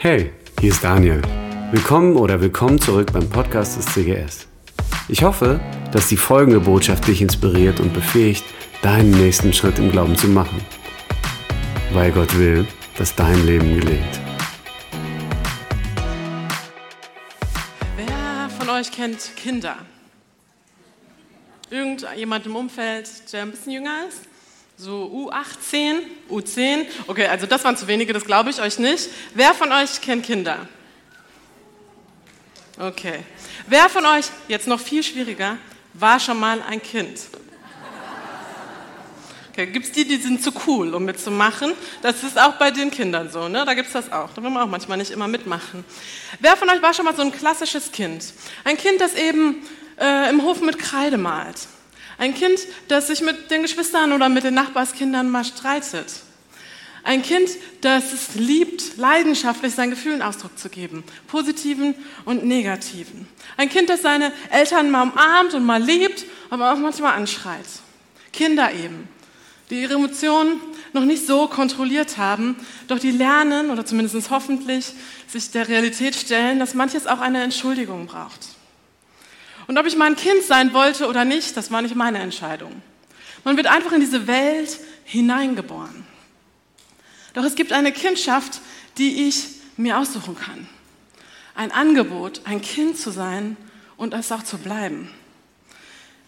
Hey, hier ist Daniel. Willkommen oder willkommen zurück beim Podcast des CGS. Ich hoffe, dass die folgende Botschaft dich inspiriert und befähigt, deinen nächsten Schritt im Glauben zu machen. Weil Gott will, dass dein Leben gelingt. Wer von euch kennt Kinder? Irgendjemand im Umfeld, der ein bisschen jünger ist? So U18, U10? Okay, also das waren zu wenige, das glaube ich euch nicht. Wer von euch kennt Kinder? Okay. Wer von euch, jetzt noch viel schwieriger, war schon mal ein Kind? Okay, gibt es die, die sind zu cool, um mitzumachen? Das ist auch bei den Kindern so, ne? Da gibt es das auch. Da will man auch manchmal nicht immer mitmachen. Wer von euch war schon mal so ein klassisches Kind? Ein Kind, das eben äh, im Hof mit Kreide malt. Ein Kind, das sich mit den Geschwistern oder mit den Nachbarskindern mal streitet. Ein Kind, das es liebt, leidenschaftlich seinen Gefühlen Ausdruck zu geben, positiven und negativen. Ein Kind, das seine Eltern mal umarmt und mal liebt, aber auch manchmal anschreit. Kinder eben, die ihre Emotionen noch nicht so kontrolliert haben, doch die lernen, oder zumindest hoffentlich, sich der Realität stellen, dass manches auch eine Entschuldigung braucht. Und ob ich mal ein Kind sein wollte oder nicht, das war nicht meine Entscheidung. Man wird einfach in diese Welt hineingeboren. Doch es gibt eine Kindschaft, die ich mir aussuchen kann. Ein Angebot, ein Kind zu sein und es auch zu bleiben.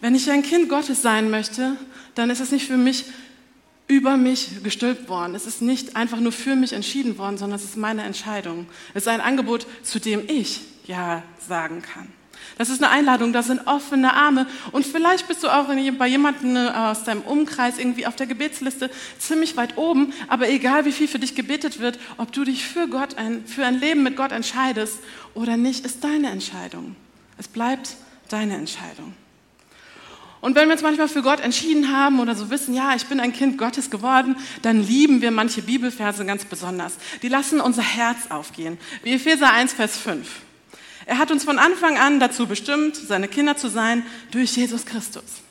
Wenn ich ein Kind Gottes sein möchte, dann ist es nicht für mich über mich gestülpt worden. Es ist nicht einfach nur für mich entschieden worden, sondern es ist meine Entscheidung. Es ist ein Angebot, zu dem ich Ja sagen kann. Das ist eine Einladung, das sind offene Arme. Und vielleicht bist du auch bei jemandem äh, aus deinem Umkreis irgendwie auf der Gebetsliste ziemlich weit oben. Aber egal, wie viel für dich gebetet wird, ob du dich für Gott, ein, für ein Leben mit Gott entscheidest oder nicht, ist deine Entscheidung. Es bleibt deine Entscheidung. Und wenn wir uns manchmal für Gott entschieden haben oder so wissen, ja, ich bin ein Kind Gottes geworden, dann lieben wir manche Bibelverse ganz besonders. Die lassen unser Herz aufgehen. Wie Epheser 1, Vers 5. Er hat uns von Anfang an dazu bestimmt, seine Kinder zu sein durch Jesus Christus.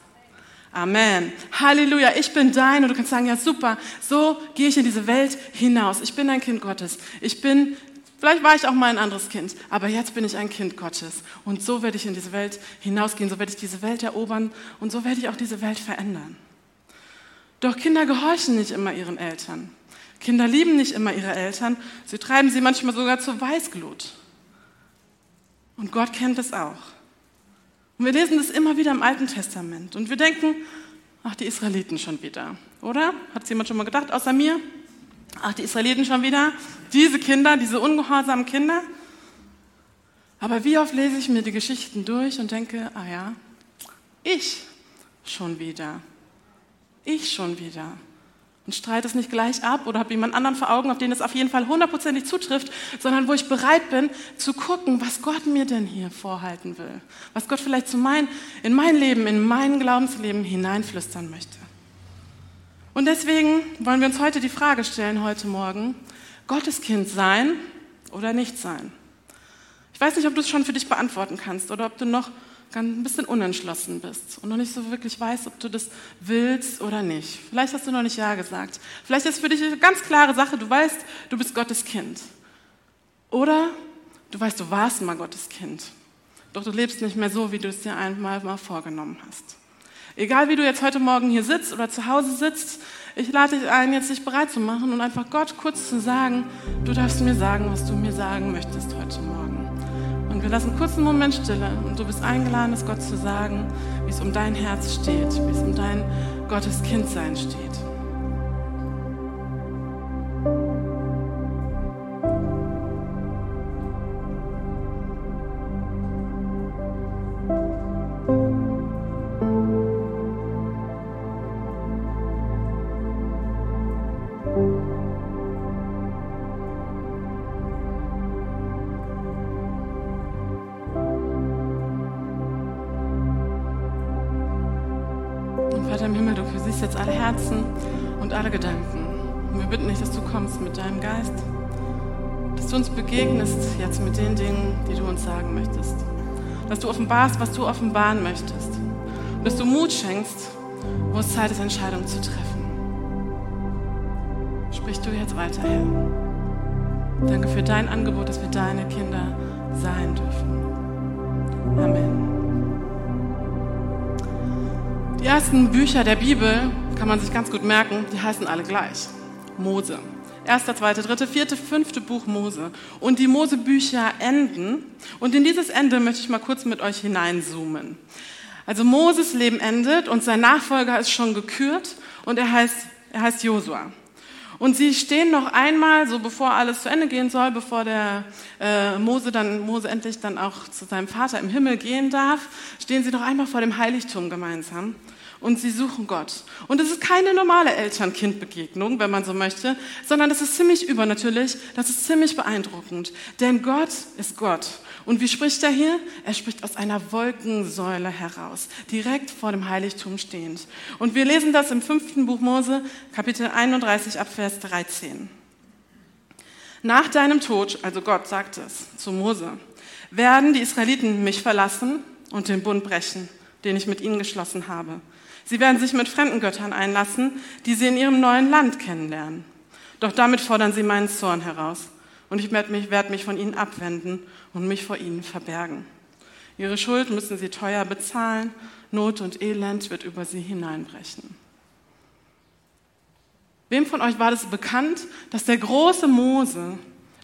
Amen. Halleluja. Ich bin dein und du kannst sagen, ja super, so gehe ich in diese Welt hinaus. Ich bin ein Kind Gottes. Ich bin, vielleicht war ich auch mal ein anderes Kind, aber jetzt bin ich ein Kind Gottes. Und so werde ich in diese Welt hinausgehen, so werde ich diese Welt erobern und so werde ich auch diese Welt verändern. Doch Kinder gehorchen nicht immer ihren Eltern. Kinder lieben nicht immer ihre Eltern. Sie treiben sie manchmal sogar zur Weißglut. Und Gott kennt es auch. Und wir lesen das immer wieder im Alten Testament. Und wir denken, ach, die Israeliten schon wieder. Oder? Hat es jemand schon mal gedacht, außer mir? Ach, die Israeliten schon wieder? Diese Kinder, diese ungehorsamen Kinder? Aber wie oft lese ich mir die Geschichten durch und denke, ah ja, ich schon wieder. Ich schon wieder und streite es nicht gleich ab oder habe jemand anderen vor Augen, auf den es auf jeden Fall hundertprozentig zutrifft, sondern wo ich bereit bin zu gucken, was Gott mir denn hier vorhalten will, was Gott vielleicht zu mein, in mein Leben, in mein Glaubensleben hineinflüstern möchte. Und deswegen wollen wir uns heute die Frage stellen, heute Morgen, Gottes Kind sein oder nicht sein? Ich weiß nicht, ob du es schon für dich beantworten kannst oder ob du noch ein bisschen unentschlossen bist und noch nicht so wirklich weißt, ob du das willst oder nicht. Vielleicht hast du noch nicht Ja gesagt. Vielleicht ist für dich eine ganz klare Sache, du weißt, du bist Gottes Kind. Oder du weißt, du warst mal Gottes Kind. Doch du lebst nicht mehr so, wie du es dir einmal mal vorgenommen hast. Egal wie du jetzt heute Morgen hier sitzt oder zu Hause sitzt, ich lade dich ein, jetzt dich bereit zu machen und einfach Gott kurz zu sagen, du darfst mir sagen, was du mir sagen möchtest heute Morgen. Und wir lassen einen kurzen Moment Stille und du bist eingeladen, es Gott zu sagen, wie es um dein Herz steht, wie es um dein Gottes Kindsein steht. Offenbarst, was du offenbaren möchtest. Und dass du Mut schenkst, wo es Zeit ist, Entscheidungen zu treffen. Sprich du jetzt weiter, Herr. Danke für dein Angebot, dass wir deine Kinder sein dürfen. Amen. Die ersten Bücher der Bibel kann man sich ganz gut merken, die heißen alle gleich. Mose. Erster, zweite, dritte, vierte, fünfte Buch Mose. Und die Mose-Bücher enden. Und in dieses Ende möchte ich mal kurz mit euch hineinzoomen. Also Moses Leben endet und sein Nachfolger ist schon gekürt und er heißt, er heißt Josua. Und sie stehen noch einmal, so bevor alles zu Ende gehen soll, bevor der äh, Mose dann Mose endlich dann auch zu seinem Vater im Himmel gehen darf, stehen sie noch einmal vor dem Heiligtum gemeinsam und sie suchen Gott. Und es ist keine normale Eltern-Kind-Begegnung, wenn man so möchte, sondern das ist ziemlich übernatürlich, das ist ziemlich beeindruckend. Denn Gott ist Gott. Und wie spricht er hier? Er spricht aus einer Wolkensäule heraus, direkt vor dem Heiligtum stehend. Und wir lesen das im fünften Buch Mose, Kapitel 31 ab Vers 13. Nach deinem Tod, also Gott sagt es zu Mose, werden die Israeliten mich verlassen und den Bund brechen, den ich mit ihnen geschlossen habe. Sie werden sich mit fremden Göttern einlassen, die sie in ihrem neuen Land kennenlernen. Doch damit fordern sie meinen Zorn heraus und ich werde mich, werde mich von ihnen abwenden und mich vor ihnen verbergen. Ihre Schuld müssen sie teuer bezahlen, Not und Elend wird über sie hineinbrechen. Wem von euch war das bekannt, dass der große Mose,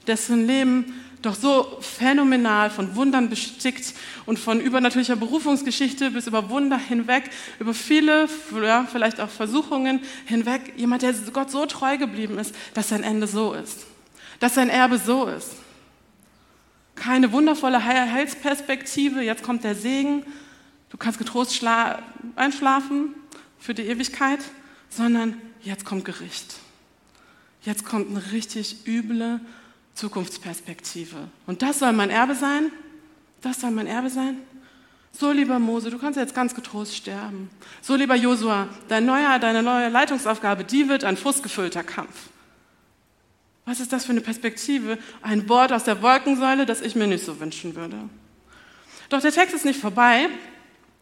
dessen Leben doch so phänomenal von Wundern bestickt und von übernatürlicher Berufungsgeschichte bis über Wunder hinweg, über viele, ja, vielleicht auch Versuchungen hinweg, jemand, der Gott so treu geblieben ist, dass sein Ende so ist dass sein Erbe so ist. Keine wundervolle Heilsperspektive, jetzt kommt der Segen, du kannst getrost einschlafen für die Ewigkeit, sondern jetzt kommt Gericht. Jetzt kommt eine richtig üble Zukunftsperspektive. Und das soll mein Erbe sein? Das soll mein Erbe sein? So, lieber Mose, du kannst jetzt ganz getrost sterben. So, lieber Josua, dein neuer, deine neue Leitungsaufgabe, die wird ein frustgefüllter Kampf. Was ist das für eine Perspektive? Ein Wort aus der Wolkensäule, das ich mir nicht so wünschen würde. Doch der Text ist nicht vorbei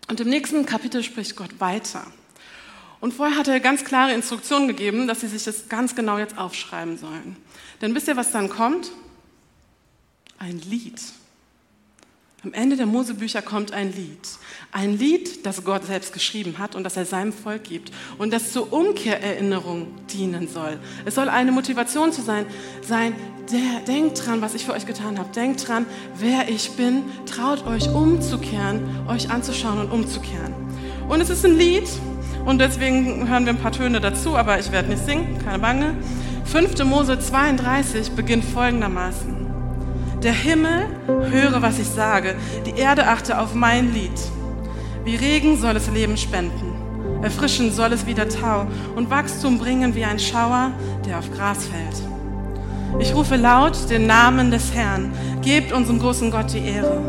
und im nächsten Kapitel spricht Gott weiter. Und vorher hat er ganz klare Instruktionen gegeben, dass sie sich das ganz genau jetzt aufschreiben sollen. Denn wisst ihr, was dann kommt? Ein Lied. Am Ende der Mosebücher kommt ein Lied. Ein Lied, das Gott selbst geschrieben hat und das er seinem Volk gibt und das zur Umkehrerinnerung dienen soll. Es soll eine Motivation zu sein, sein der, denkt dran, was ich für euch getan habe. Denkt dran, wer ich bin. Traut euch umzukehren, euch anzuschauen und umzukehren. Und es ist ein Lied und deswegen hören wir ein paar Töne dazu, aber ich werde nicht singen, keine Bange. 5. Mose 32 beginnt folgendermaßen. Der Himmel höre, was ich sage, die Erde achte auf mein Lied. Wie Regen soll es Leben spenden, erfrischen soll es wieder Tau und Wachstum bringen wie ein Schauer, der auf Gras fällt. Ich rufe laut den Namen des Herrn, gebt unserem großen Gott die Ehre.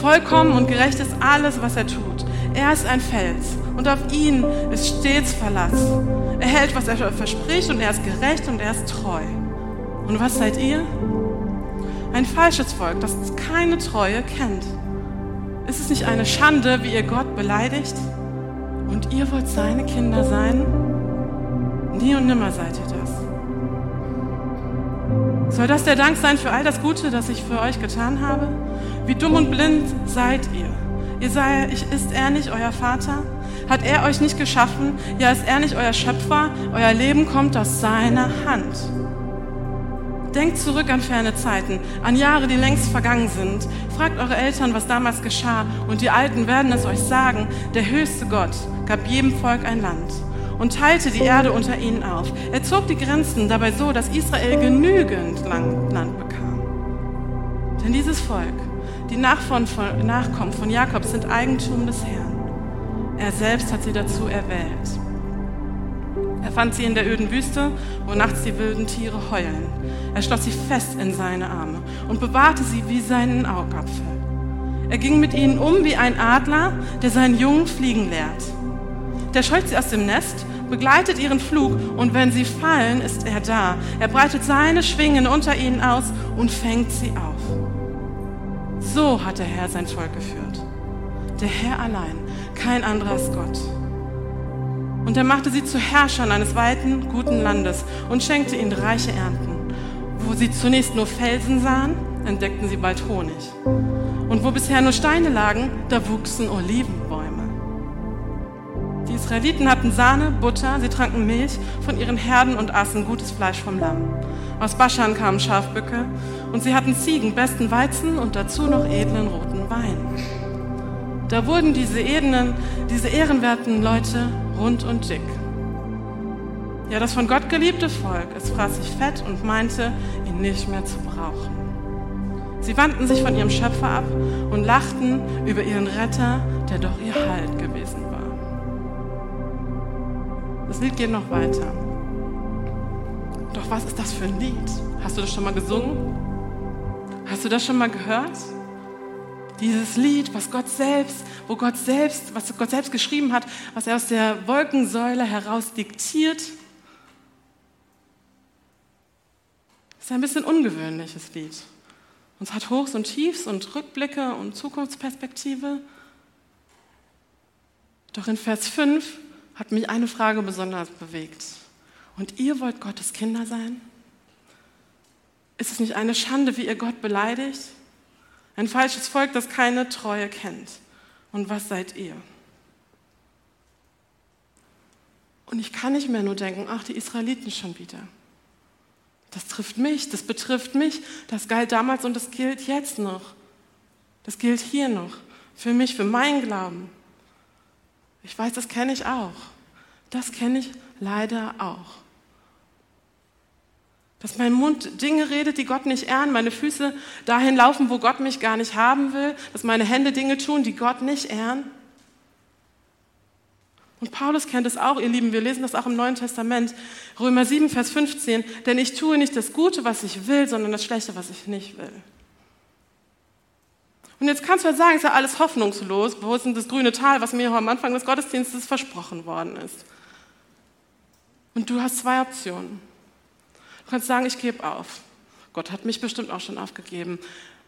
Vollkommen und gerecht ist alles, was er tut. Er ist ein Fels und auf ihn ist stets Verlass. Er hält, was er verspricht und er ist gerecht und er ist treu. Und was seid ihr? Ein falsches Volk, das keine Treue kennt. Ist es nicht eine Schande, wie ihr Gott beleidigt? Und ihr wollt seine Kinder sein? Nie und nimmer seid ihr das. Soll das der Dank sein für all das Gute, das ich für euch getan habe? Wie dumm und blind seid ihr? Ihr seid, ist er nicht euer Vater? Hat er euch nicht geschaffen? Ja, ist er nicht euer Schöpfer? Euer Leben kommt aus seiner Hand. Denkt zurück an ferne Zeiten, an Jahre, die längst vergangen sind. Fragt eure Eltern, was damals geschah, und die Alten werden es euch sagen. Der höchste Gott gab jedem Volk ein Land und teilte die Erde unter ihnen auf. Er zog die Grenzen dabei so, dass Israel genügend Land bekam. Denn dieses Volk, die Nachkommen von Jakob, sind Eigentum des Herrn. Er selbst hat sie dazu erwählt. Er fand sie in der öden Wüste, wo nachts die wilden Tiere heulen. Er schloss sie fest in seine Arme und bewahrte sie wie seinen Augapfel. Er ging mit ihnen um wie ein Adler, der seinen Jungen fliegen lehrt. Der scheucht sie aus dem Nest, begleitet ihren Flug und wenn sie fallen, ist er da. Er breitet seine Schwingen unter ihnen aus und fängt sie auf. So hat der Herr sein Volk geführt. Der Herr allein, kein anderer ist Gott. Und er machte sie zu Herrschern eines weiten, guten Landes und schenkte ihnen reiche Ernten. wo sie zunächst nur Felsen sahen, entdeckten sie bald Honig. Und wo bisher nur Steine lagen, da wuchsen Olivenbäume. Die Israeliten hatten Sahne, Butter, sie tranken Milch von ihren Herden und aßen gutes Fleisch vom Lamm. Aus Baschan kamen Schafböcke und sie hatten Ziegen, besten Weizen und dazu noch edlen roten Wein. Da wurden diese edlen, diese ehrenwerten Leute rund und dick. Ja, das von Gott geliebte Volk, es fraß sich fett und meinte, ihn nicht mehr zu brauchen. Sie wandten sich von ihrem Schöpfer ab und lachten über ihren Retter, der doch ihr Halt gewesen war. Das Lied geht noch weiter. Doch was ist das für ein Lied? Hast du das schon mal gesungen? Hast du das schon mal gehört? Dieses Lied, was Gott selbst, wo Gott selbst, was Gott selbst geschrieben hat, was er aus der Wolkensäule heraus diktiert ist ein bisschen ungewöhnliches Lied. Und es hat Hochs und Tiefs und Rückblicke und Zukunftsperspektive. Doch in Vers 5 hat mich eine Frage besonders bewegt. Und ihr wollt Gottes Kinder sein? Ist es nicht eine Schande, wie ihr Gott beleidigt? Ein falsches Volk, das keine Treue kennt. Und was seid ihr? Und ich kann nicht mehr nur denken, ach, die Israeliten schon wieder. Das trifft mich, das betrifft mich, das galt damals und das gilt jetzt noch. Das gilt hier noch, für mich, für meinen Glauben. Ich weiß, das kenne ich auch. Das kenne ich leider auch. Dass mein Mund Dinge redet, die Gott nicht ehren, meine Füße dahin laufen, wo Gott mich gar nicht haben will, dass meine Hände Dinge tun, die Gott nicht ehren. Und Paulus kennt es auch, ihr Lieben, wir lesen das auch im Neuen Testament, Römer 7, Vers 15, denn ich tue nicht das Gute, was ich will, sondern das Schlechte, was ich nicht will. Und jetzt kannst du ja sagen, ist ja alles hoffnungslos, wo ist denn das grüne Tal, was mir am Anfang des Gottesdienstes versprochen worden ist. Und du hast zwei Optionen. Du kannst sagen, ich gebe auf. Gott hat mich bestimmt auch schon aufgegeben.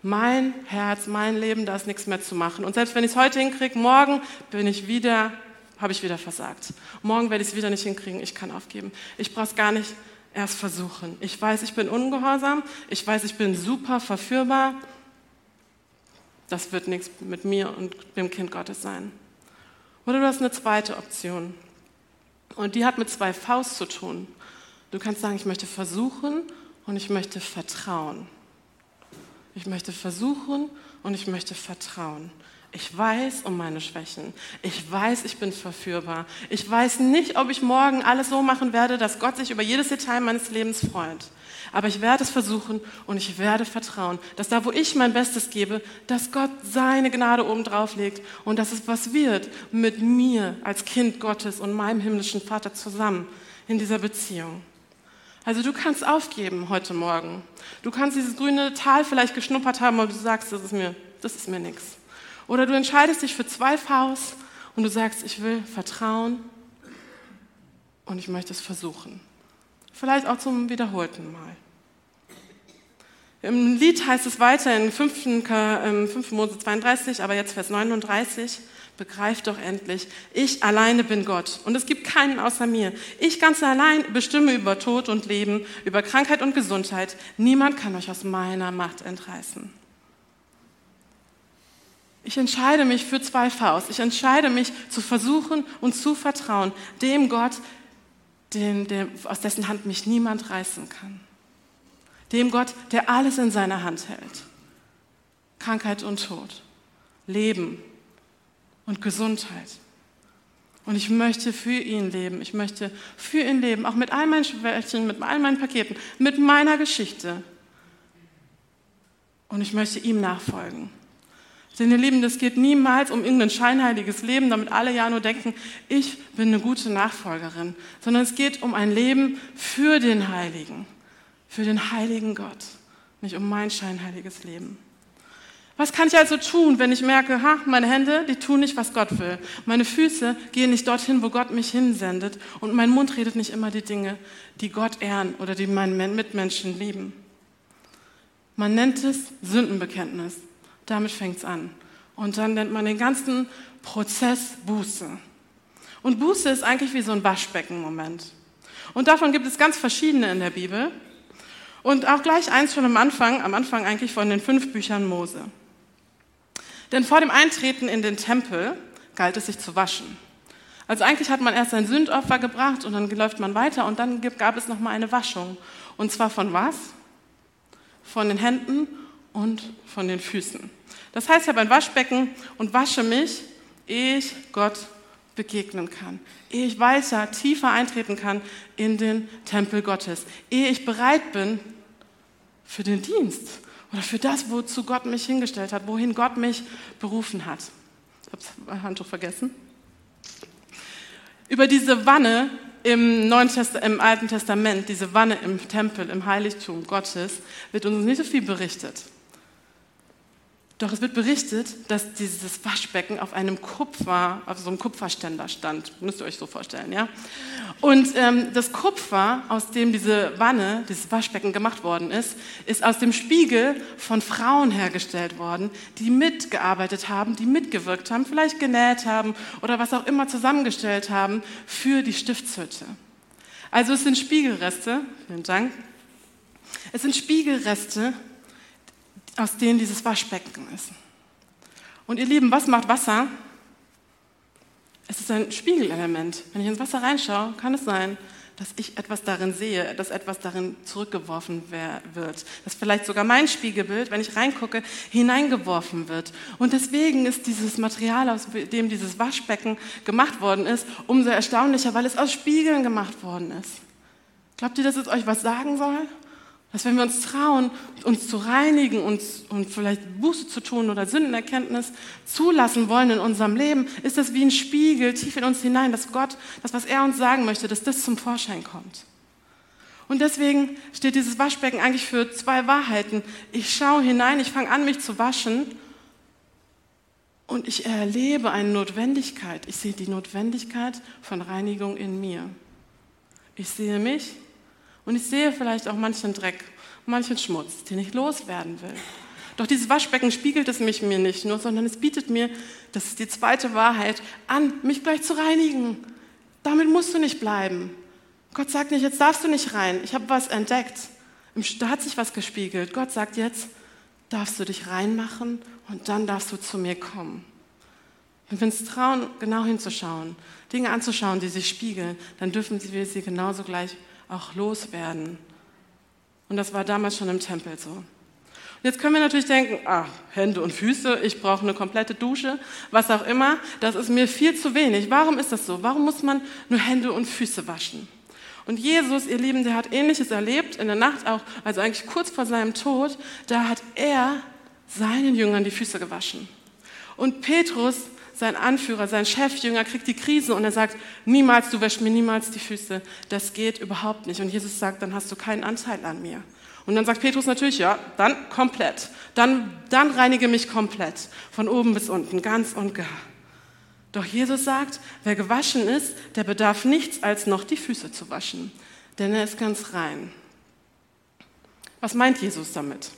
Mein Herz, mein Leben, da ist nichts mehr zu machen. Und selbst wenn ich es heute hinkriege, morgen bin ich wieder habe ich wieder versagt. Morgen werde ich es wieder nicht hinkriegen, ich kann aufgeben. Ich brauche es gar nicht erst versuchen. Ich weiß, ich bin ungehorsam, ich weiß, ich bin super verführbar. Das wird nichts mit mir und dem Kind Gottes sein. Oder du hast eine zweite Option. Und die hat mit zwei Faust zu tun. Du kannst sagen, ich möchte versuchen und ich möchte vertrauen. Ich möchte versuchen und ich möchte vertrauen. Ich weiß um meine Schwächen. Ich weiß, ich bin verführbar. Ich weiß nicht, ob ich morgen alles so machen werde, dass Gott sich über jedes Detail meines Lebens freut. Aber ich werde es versuchen und ich werde vertrauen, dass da, wo ich mein Bestes gebe, dass Gott seine Gnade oben drauf legt und dass es was wird mit mir als Kind Gottes und meinem himmlischen Vater zusammen in dieser Beziehung. Also du kannst aufgeben heute Morgen. Du kannst dieses grüne Tal vielleicht geschnuppert haben, aber du sagst, das ist mir, das ist mir nichts. Oder du entscheidest dich für zwei Vs und du sagst, ich will vertrauen und ich möchte es versuchen. Vielleicht auch zum wiederholten Mal. Im Lied heißt es weiter in 5. 5. Mose 32, aber jetzt Vers 39, begreift doch endlich, ich alleine bin Gott und es gibt keinen außer mir. Ich ganz allein bestimme über Tod und Leben, über Krankheit und Gesundheit. Niemand kann euch aus meiner Macht entreißen. Ich entscheide mich für zwei Faust. Ich entscheide mich zu versuchen und zu vertrauen dem Gott, den, der, aus dessen Hand mich niemand reißen kann. Dem Gott, der alles in seiner Hand hält. Krankheit und Tod, Leben und Gesundheit. Und ich möchte für ihn leben. Ich möchte für ihn leben, auch mit all meinen Schwächen, mit all meinen Paketen, mit meiner Geschichte. Und ich möchte ihm nachfolgen. Denn ihr Lieben, das geht niemals um irgendein scheinheiliges Leben, damit alle ja nur denken, ich bin eine gute Nachfolgerin, sondern es geht um ein Leben für den Heiligen, für den heiligen Gott, nicht um mein scheinheiliges Leben. Was kann ich also tun, wenn ich merke, ha, meine Hände, die tun nicht, was Gott will. Meine Füße gehen nicht dorthin, wo Gott mich hinsendet und mein Mund redet nicht immer die Dinge, die Gott ehren oder die meinen Mitmenschen lieben. Man nennt es Sündenbekenntnis. Damit fängt es an. Und dann nennt man den ganzen Prozess Buße. Und Buße ist eigentlich wie so ein Waschbecken-Moment. Und davon gibt es ganz verschiedene in der Bibel. Und auch gleich eins schon am Anfang, am Anfang eigentlich von den fünf Büchern Mose. Denn vor dem Eintreten in den Tempel galt es sich zu waschen. Also eigentlich hat man erst ein Sündopfer gebracht und dann läuft man weiter und dann gab es nochmal eine Waschung. Und zwar von was? Von den Händen und von den Füßen. Das heißt, ich habe ein Waschbecken und wasche mich, ehe ich Gott begegnen kann, ehe ich weiter, tiefer eintreten kann in den Tempel Gottes, ehe ich bereit bin für den Dienst oder für das, wozu Gott mich hingestellt hat, wohin Gott mich berufen hat. Ich habe das Handtuch vergessen. Über diese Wanne im, Neuen Test im Alten Testament, diese Wanne im Tempel, im Heiligtum Gottes, wird uns nicht so viel berichtet. Doch es wird berichtet, dass dieses Waschbecken auf einem Kupfer, auf so einem Kupferständer stand. Müsst ihr euch so vorstellen, ja? Und ähm, das Kupfer, aus dem diese Wanne, dieses Waschbecken gemacht worden ist, ist aus dem Spiegel von Frauen hergestellt worden, die mitgearbeitet haben, die mitgewirkt haben, vielleicht genäht haben oder was auch immer zusammengestellt haben für die Stiftshütte. Also es sind Spiegelreste, vielen Dank. Es sind Spiegelreste, aus denen dieses Waschbecken ist. Und ihr Lieben, was macht Wasser? Es ist ein Spiegelelement. Wenn ich ins Wasser reinschaue, kann es sein, dass ich etwas darin sehe, dass etwas darin zurückgeworfen wird, dass vielleicht sogar mein Spiegelbild, wenn ich reingucke, hineingeworfen wird. Und deswegen ist dieses Material, aus dem dieses Waschbecken gemacht worden ist, umso erstaunlicher, weil es aus Spiegeln gemacht worden ist. Glaubt ihr, dass es euch was sagen soll? Dass wenn wir uns trauen, uns zu reinigen und, und vielleicht Buße zu tun oder Sündenerkenntnis zulassen wollen in unserem Leben, ist das wie ein Spiegel tief in uns hinein, dass Gott, das, was er uns sagen möchte, dass das zum Vorschein kommt. Und deswegen steht dieses Waschbecken eigentlich für zwei Wahrheiten. Ich schaue hinein, ich fange an, mich zu waschen und ich erlebe eine Notwendigkeit. Ich sehe die Notwendigkeit von Reinigung in mir. Ich sehe mich und ich sehe vielleicht auch manchen Dreck, manchen Schmutz, den ich loswerden will. Doch dieses Waschbecken spiegelt es mich mir nicht nur, sondern es bietet mir, das ist die zweite Wahrheit, an, mich gleich zu reinigen. Damit musst du nicht bleiben. Gott sagt nicht, jetzt darfst du nicht rein. Ich habe was entdeckt. Da hat sich was gespiegelt. Gott sagt jetzt, darfst du dich reinmachen und dann darfst du zu mir kommen. Wenn wir uns trauen, genau hinzuschauen, Dinge anzuschauen, die sich spiegeln, dann dürfen wir sie genauso gleich auch loswerden. Und das war damals schon im Tempel so. Und jetzt können wir natürlich denken, ach, Hände und Füße, ich brauche eine komplette Dusche, was auch immer, das ist mir viel zu wenig. Warum ist das so? Warum muss man nur Hände und Füße waschen? Und Jesus, ihr Lieben, der hat Ähnliches erlebt in der Nacht auch, also eigentlich kurz vor seinem Tod, da hat er seinen Jüngern die Füße gewaschen. Und Petrus sein Anführer, sein Chefjünger kriegt die Krise und er sagt, niemals, du wäschst mir niemals die Füße. Das geht überhaupt nicht. Und Jesus sagt, dann hast du keinen Anteil an mir. Und dann sagt Petrus natürlich, ja, dann komplett. Dann, dann reinige mich komplett. Von oben bis unten, ganz und gar. Doch Jesus sagt, wer gewaschen ist, der bedarf nichts als noch die Füße zu waschen. Denn er ist ganz rein. Was meint Jesus damit?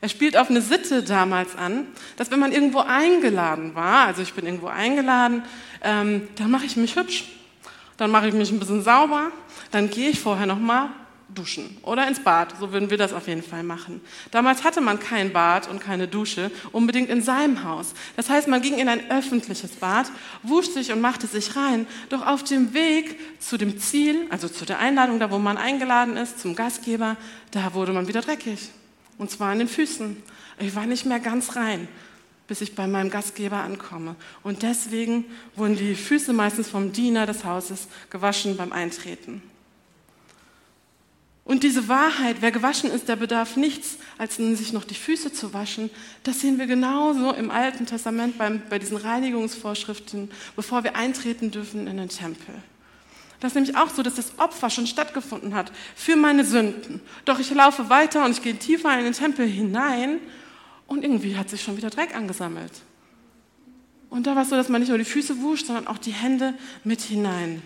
Er spielt auf eine Sitte damals an, dass wenn man irgendwo eingeladen war, also ich bin irgendwo eingeladen, ähm, dann mache ich mich hübsch, dann mache ich mich ein bisschen sauber, dann gehe ich vorher nochmal duschen oder ins Bad. So würden wir das auf jeden Fall machen. Damals hatte man kein Bad und keine Dusche unbedingt in seinem Haus. Das heißt, man ging in ein öffentliches Bad, wusch sich und machte sich rein. Doch auf dem Weg zu dem Ziel, also zu der Einladung, da wo man eingeladen ist, zum Gastgeber, da wurde man wieder dreckig. Und zwar an den Füßen. Ich war nicht mehr ganz rein, bis ich bei meinem Gastgeber ankomme. Und deswegen wurden die Füße meistens vom Diener des Hauses gewaschen beim Eintreten. Und diese Wahrheit, wer gewaschen ist, der bedarf nichts, als sich noch die Füße zu waschen. Das sehen wir genauso im Alten Testament beim, bei diesen Reinigungsvorschriften, bevor wir eintreten dürfen in den Tempel. Das ist nämlich auch so, dass das Opfer schon stattgefunden hat für meine Sünden. Doch ich laufe weiter und ich gehe tiefer in den Tempel hinein und irgendwie hat sich schon wieder Dreck angesammelt. Und da war es so, dass man nicht nur die Füße wusch, sondern auch die Hände mit hinein.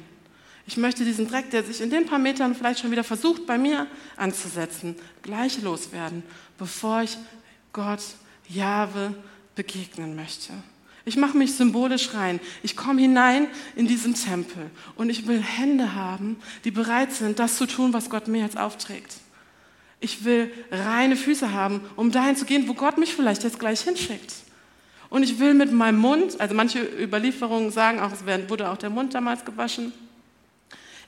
Ich möchte diesen Dreck, der sich in den paar Metern vielleicht schon wieder versucht, bei mir anzusetzen, gleich loswerden, bevor ich Gott, Jahwe, begegnen möchte. Ich mache mich symbolisch rein. Ich komme hinein in diesen Tempel und ich will Hände haben, die bereit sind, das zu tun, was Gott mir jetzt aufträgt. ich will reine Füße haben, um dahin zu gehen, wo Gott mich vielleicht jetzt gleich hinschickt. Und ich will mit meinem Mund, also manche Überlieferungen sagen auch, es wurde auch der Mund damals gewaschen.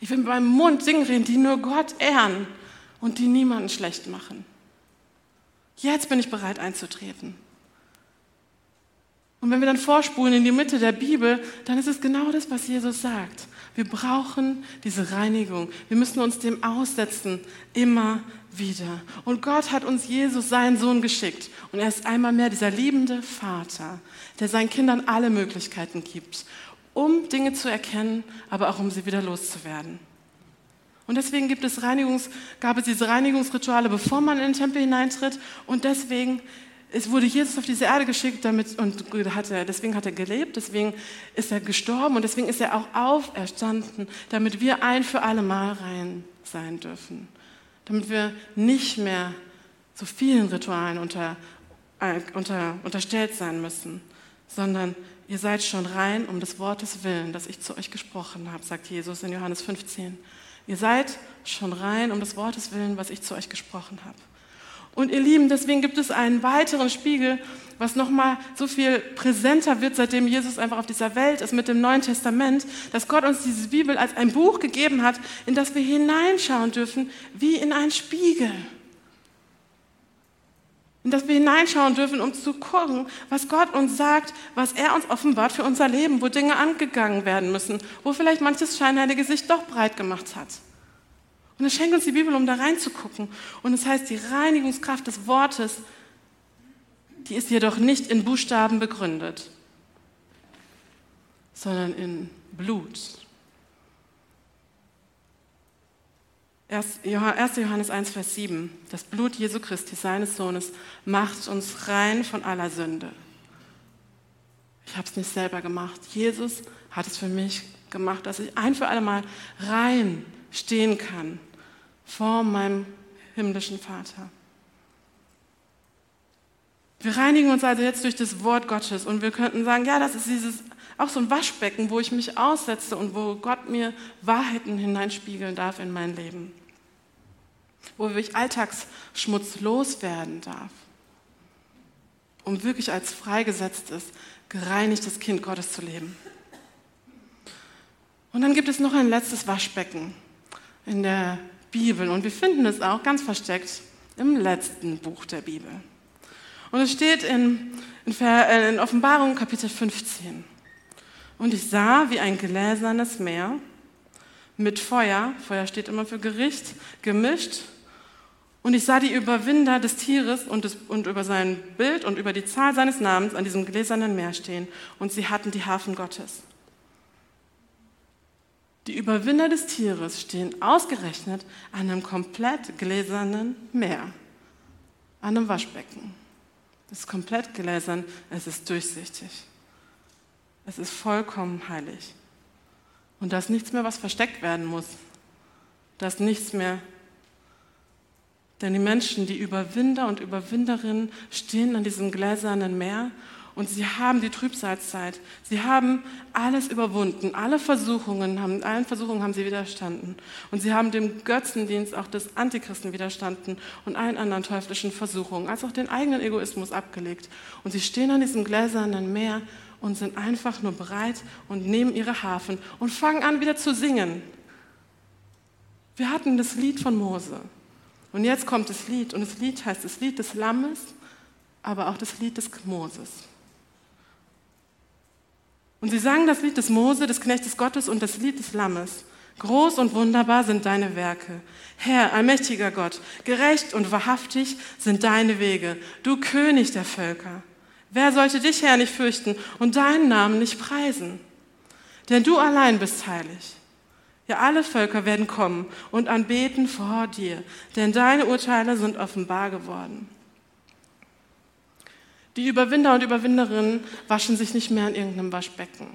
Ich will mit meinem Mund Dinge reden, die nur Gott ehren und die niemanden schlecht machen. Jetzt bin ich bereit einzutreten. Und wenn wir dann vorspulen in die Mitte der Bibel, dann ist es genau das, was Jesus sagt. Wir brauchen diese Reinigung. Wir müssen uns dem aussetzen, immer wieder. Und Gott hat uns Jesus, seinen Sohn, geschickt. Und er ist einmal mehr dieser liebende Vater, der seinen Kindern alle Möglichkeiten gibt, um Dinge zu erkennen, aber auch um sie wieder loszuwerden. Und deswegen gibt es Reinigungs, gab es diese Reinigungsrituale, bevor man in den Tempel hineintritt. Und deswegen es wurde Jesus auf diese Erde geschickt damit, und hat er, deswegen hat er gelebt, deswegen ist er gestorben und deswegen ist er auch auferstanden, damit wir ein für alle Mal rein sein dürfen. Damit wir nicht mehr so vielen Ritualen unter, äh, unter, unterstellt sein müssen, sondern ihr seid schon rein um des Wortes willen, das ich zu euch gesprochen habe, sagt Jesus in Johannes 15. Ihr seid schon rein um des Wortes willen, was ich zu euch gesprochen habe. Und ihr Lieben, deswegen gibt es einen weiteren Spiegel, was nochmal so viel präsenter wird, seitdem Jesus einfach auf dieser Welt ist mit dem Neuen Testament, dass Gott uns diese Bibel als ein Buch gegeben hat, in das wir hineinschauen dürfen, wie in einen Spiegel. In das wir hineinschauen dürfen, um zu gucken, was Gott uns sagt, was er uns offenbart für unser Leben, wo Dinge angegangen werden müssen, wo vielleicht manches scheinheilige sich doch breit gemacht hat. Und es schenkt uns die Bibel, um da reinzugucken. Und es das heißt, die Reinigungskraft des Wortes, die ist jedoch nicht in Buchstaben begründet, sondern in Blut. 1. Johannes 1, Vers 7. Das Blut Jesu Christi, seines Sohnes, macht uns rein von aller Sünde. Ich habe es nicht selber gemacht. Jesus hat es für mich gemacht, dass ich ein für alle Mal rein stehen kann vor meinem himmlischen Vater. Wir reinigen uns also jetzt durch das Wort Gottes und wir könnten sagen, ja, das ist dieses auch so ein Waschbecken, wo ich mich aussetze und wo Gott mir Wahrheiten hineinspiegeln darf in mein Leben. Wo ich Alltagsschmutz loswerden darf, um wirklich als freigesetztes, gereinigtes Kind Gottes zu leben. Und dann gibt es noch ein letztes Waschbecken in der Bibel und wir finden es auch ganz versteckt im letzten Buch der Bibel. Und es steht in, in, äh, in Offenbarung Kapitel 15. Und ich sah wie ein gläsernes Meer mit Feuer, Feuer steht immer für Gericht, gemischt. Und ich sah die Überwinder des Tieres und, des, und über sein Bild und über die Zahl seines Namens an diesem gläsernen Meer stehen. Und sie hatten die Hafen Gottes. Die Überwinder des Tieres stehen ausgerechnet an einem komplett gläsernen Meer, an einem Waschbecken. Es ist komplett gläsern, es ist durchsichtig. Es ist vollkommen heilig. Und da ist nichts mehr, was versteckt werden muss. Da ist nichts mehr. Denn die Menschen, die Überwinder und Überwinderinnen, stehen an diesem gläsernen Meer und sie haben die Trübsalzeit. Sie haben alles überwunden. Alle Versuchungen haben, allen Versuchungen haben sie widerstanden. Und sie haben dem Götzendienst auch des Antichristen widerstanden und allen anderen teuflischen Versuchungen, als auch den eigenen Egoismus abgelegt. Und sie stehen an diesem gläsernen Meer und sind einfach nur bereit und nehmen ihre Hafen und fangen an wieder zu singen. Wir hatten das Lied von Mose. Und jetzt kommt das Lied. Und das Lied heißt das Lied des Lammes, aber auch das Lied des Moses. Und sie sangen das Lied des Mose, des Knechtes Gottes und das Lied des Lammes. Groß und wunderbar sind deine Werke. Herr, allmächtiger Gott, gerecht und wahrhaftig sind deine Wege, du König der Völker. Wer sollte dich, Herr, nicht fürchten und deinen Namen nicht preisen? Denn du allein bist heilig. Ja, alle Völker werden kommen und anbeten vor dir, denn deine Urteile sind offenbar geworden. Die Überwinder und Überwinderinnen waschen sich nicht mehr in irgendeinem Waschbecken.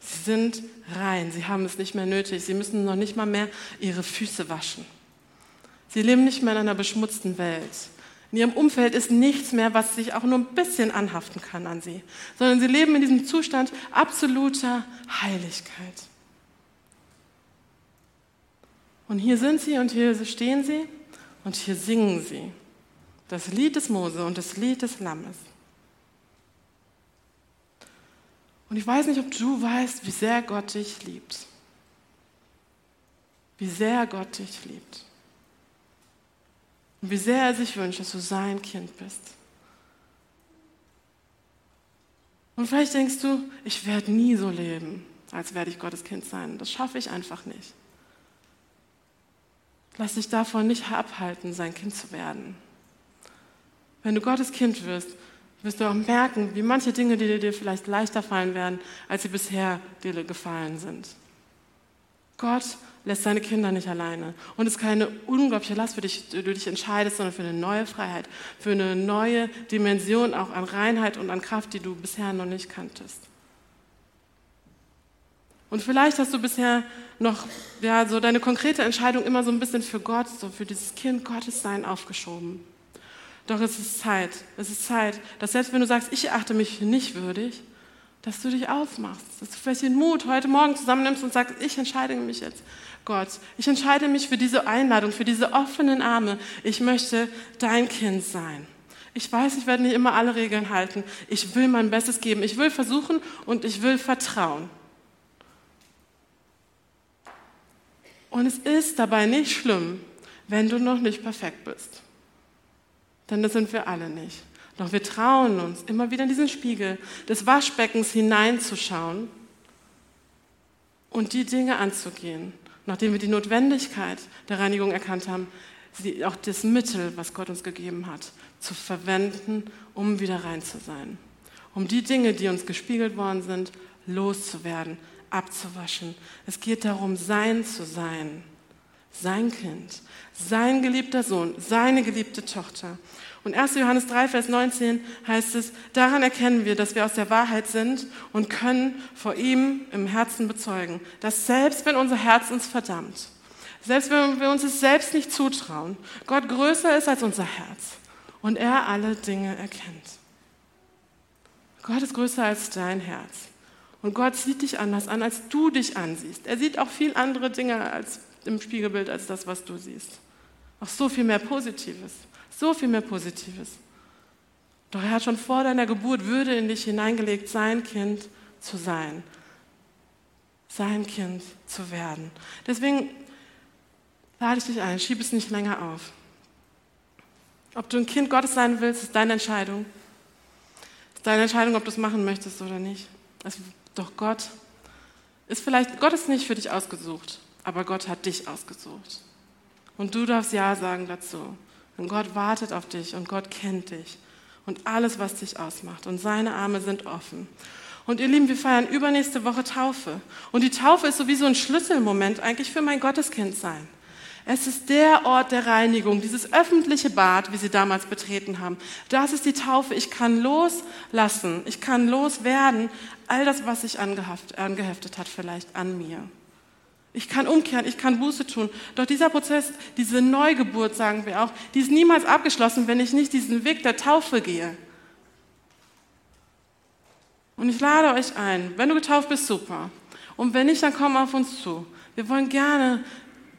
Sie sind rein, sie haben es nicht mehr nötig, sie müssen noch nicht mal mehr ihre Füße waschen. Sie leben nicht mehr in einer beschmutzten Welt. In ihrem Umfeld ist nichts mehr, was sich auch nur ein bisschen anhaften kann an sie, sondern sie leben in diesem Zustand absoluter Heiligkeit. Und hier sind sie und hier stehen sie Und hier singen sie das Lied des Mose und das Lied des Lammes. Und ich weiß nicht, ob du weißt, wie sehr Gott dich liebt. Wie sehr Gott dich liebt. Und wie sehr er sich wünscht, dass du sein Kind bist. Und vielleicht denkst du, ich werde nie so leben, als werde ich Gottes Kind sein. Das schaffe ich einfach nicht. Lass dich davon nicht abhalten, sein Kind zu werden. Wenn du Gottes Kind wirst, wirst du auch merken, wie manche Dinge, die dir vielleicht leichter fallen werden, als sie bisher dir gefallen sind. Gott lässt seine Kinder nicht alleine. Und es ist keine unglaubliche Last für dich, du dich entscheidest, sondern für eine neue Freiheit, für eine neue Dimension auch an Reinheit und an Kraft, die du bisher noch nicht kanntest. Und vielleicht hast du bisher noch ja, so deine konkrete Entscheidung immer so ein bisschen für Gott, so für dieses Kind Gottes sein aufgeschoben. Doch es ist Zeit, es ist Zeit, dass selbst wenn du sagst, ich achte mich nicht würdig, dass du dich aufmachst, dass du vielleicht den Mut heute Morgen zusammennimmst und sagst, ich entscheide mich jetzt, Gott, ich entscheide mich für diese Einladung, für diese offenen Arme. Ich möchte dein Kind sein. Ich weiß, ich werde nicht immer alle Regeln halten. Ich will mein Bestes geben. Ich will versuchen und ich will vertrauen. Und es ist dabei nicht schlimm, wenn du noch nicht perfekt bist. Denn das sind wir alle nicht. Doch wir trauen uns, immer wieder in diesen Spiegel des Waschbeckens hineinzuschauen und die Dinge anzugehen, nachdem wir die Notwendigkeit der Reinigung erkannt haben, sie auch das Mittel, was Gott uns gegeben hat, zu verwenden, um wieder rein zu sein. Um die Dinge, die uns gespiegelt worden sind, loszuwerden, abzuwaschen. Es geht darum, sein zu sein sein Kind, sein geliebter Sohn, seine geliebte Tochter. Und 1. Johannes 3, Vers 19 heißt es, daran erkennen wir, dass wir aus der Wahrheit sind und können vor ihm im Herzen bezeugen, dass selbst wenn unser Herz uns verdammt, selbst wenn wir uns es selbst nicht zutrauen, Gott größer ist als unser Herz und er alle Dinge erkennt. Gott ist größer als dein Herz. Und Gott sieht dich anders an, als du dich ansiehst. Er sieht auch viel andere Dinge als im Spiegelbild als das, was du siehst. Auch so viel mehr Positives. So viel mehr Positives. Doch er hat schon vor deiner Geburt Würde in dich hineingelegt, sein Kind zu sein. Sein Kind zu werden. Deswegen lade ich dich ein, schieb es nicht länger auf. Ob du ein Kind Gottes sein willst, ist deine Entscheidung. Ist deine Entscheidung, ob du es machen möchtest oder nicht. Also, doch Gott ist vielleicht, Gott ist nicht für dich ausgesucht aber Gott hat dich ausgesucht. Und du darfst Ja sagen dazu. Und Gott wartet auf dich und Gott kennt dich und alles, was dich ausmacht. Und seine Arme sind offen. Und ihr Lieben, wir feiern übernächste Woche Taufe. Und die Taufe ist sowieso ein Schlüsselmoment eigentlich für mein Gotteskindsein. Es ist der Ort der Reinigung, dieses öffentliche Bad, wie sie damals betreten haben. Das ist die Taufe. Ich kann loslassen, ich kann loswerden, all das, was sich angeheftet hat, vielleicht an mir. Ich kann umkehren, ich kann Buße tun. Doch dieser Prozess, diese Neugeburt, sagen wir auch, die ist niemals abgeschlossen, wenn ich nicht diesen Weg der Taufe gehe. Und ich lade euch ein, wenn du getauft bist, super. Und wenn nicht, dann komm auf uns zu. Wir wollen gerne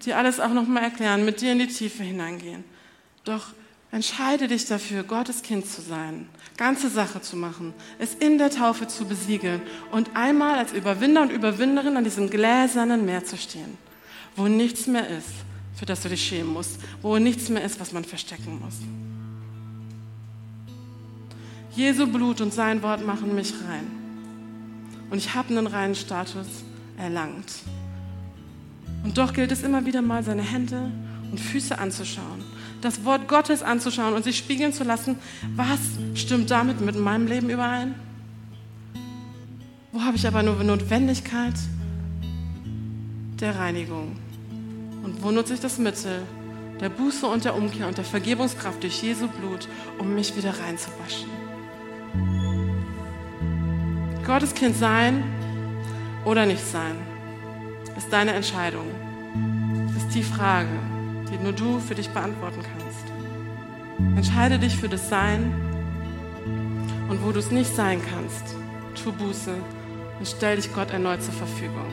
dir alles auch nochmal erklären, mit dir in die Tiefe hineingehen. Doch Entscheide dich dafür, Gottes Kind zu sein, ganze Sache zu machen, es in der Taufe zu besiegeln und einmal als Überwinder und Überwinderin an diesem gläsernen Meer zu stehen, wo nichts mehr ist, für das du dich schämen musst, wo nichts mehr ist, was man verstecken muss. Jesu Blut und sein Wort machen mich rein. Und ich habe einen reinen Status erlangt. Und doch gilt es immer wieder mal, seine Hände und Füße anzuschauen das Wort Gottes anzuschauen und sich spiegeln zu lassen, was stimmt damit mit meinem Leben überein? Wo habe ich aber nur Notwendigkeit der Reinigung? Und wo nutze ich das Mittel der Buße und der Umkehr und der Vergebungskraft durch Jesu Blut, um mich wieder reinzuwaschen? Gottes Kind sein oder nicht sein, ist deine Entscheidung, ist die Frage die nur du für dich beantworten kannst. Entscheide dich für das Sein und wo du es nicht sein kannst, tu Buße und stell dich Gott erneut zur Verfügung.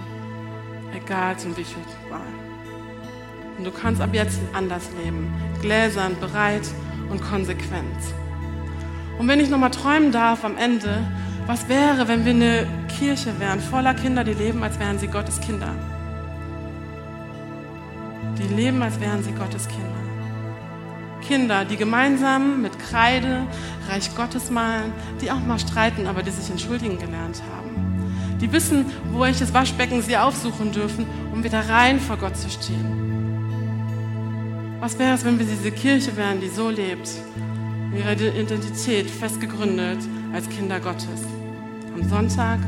Egal zum wievielten Mal. Und du kannst ab jetzt anders leben. Gläsern, bereit und konsequent. Und wenn ich nochmal träumen darf am Ende, was wäre, wenn wir eine Kirche wären, voller Kinder, die leben, als wären sie Gottes Kinder? Die leben, als wären sie Gottes Kinder. Kinder, die gemeinsam mit Kreide Reich Gottes malen, die auch mal streiten, aber die sich entschuldigen gelernt haben. Die wissen, wo welches Waschbecken sie aufsuchen dürfen, um wieder rein vor Gott zu stehen. Was wäre es, wenn wir diese Kirche wären, die so lebt, ihre Identität fest gegründet als Kinder Gottes? Am Sonntag,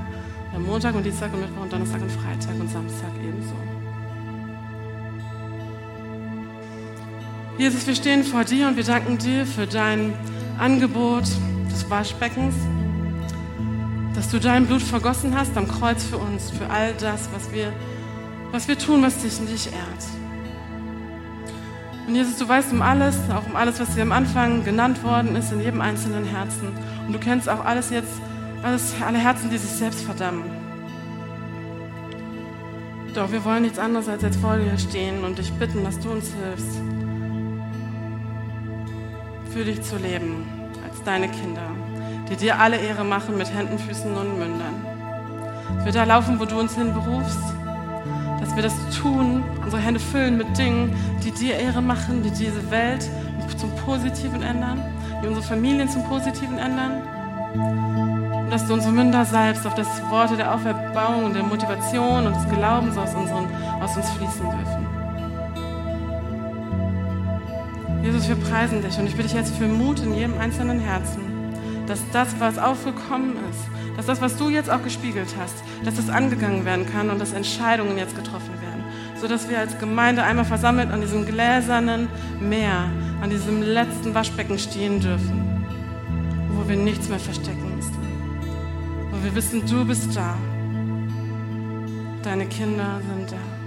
am Montag und Dienstag und Mittwoch und Donnerstag und Freitag und Samstag ebenso. Jesus, wir stehen vor dir und wir danken dir für dein Angebot des Waschbeckens, dass du dein Blut vergossen hast am Kreuz für uns, für all das, was wir, was wir tun, was dich nicht ehrt. Und Jesus, du weißt um alles, auch um alles, was dir am Anfang genannt worden ist, in jedem einzelnen Herzen. Und du kennst auch alles jetzt, alles, alle Herzen, die sich selbst verdammen. Doch wir wollen nichts anderes als jetzt vor dir stehen und dich bitten, dass du uns hilfst, für dich zu leben, als deine Kinder, die dir alle Ehre machen mit Händen, Füßen und Mündern. Dass wir da laufen, wo du uns hinberufst, dass wir das tun, unsere Hände füllen mit Dingen, die dir Ehre machen, die diese Welt zum Positiven ändern, die unsere Familien zum Positiven ändern. Und dass du unsere Münder salbst, auf das Worte der Auferbauung und der Motivation und des Glaubens aus, unseren, aus uns fließen dürfen. Jesus, wir preisen dich und ich bitte dich jetzt für Mut in jedem einzelnen Herzen, dass das, was aufgekommen ist, dass das, was du jetzt auch gespiegelt hast, dass das angegangen werden kann und dass Entscheidungen jetzt getroffen werden, sodass wir als Gemeinde einmal versammelt an diesem gläsernen Meer, an diesem letzten Waschbecken stehen dürfen, wo wir nichts mehr verstecken müssen, wo wir wissen, du bist da, deine Kinder sind da.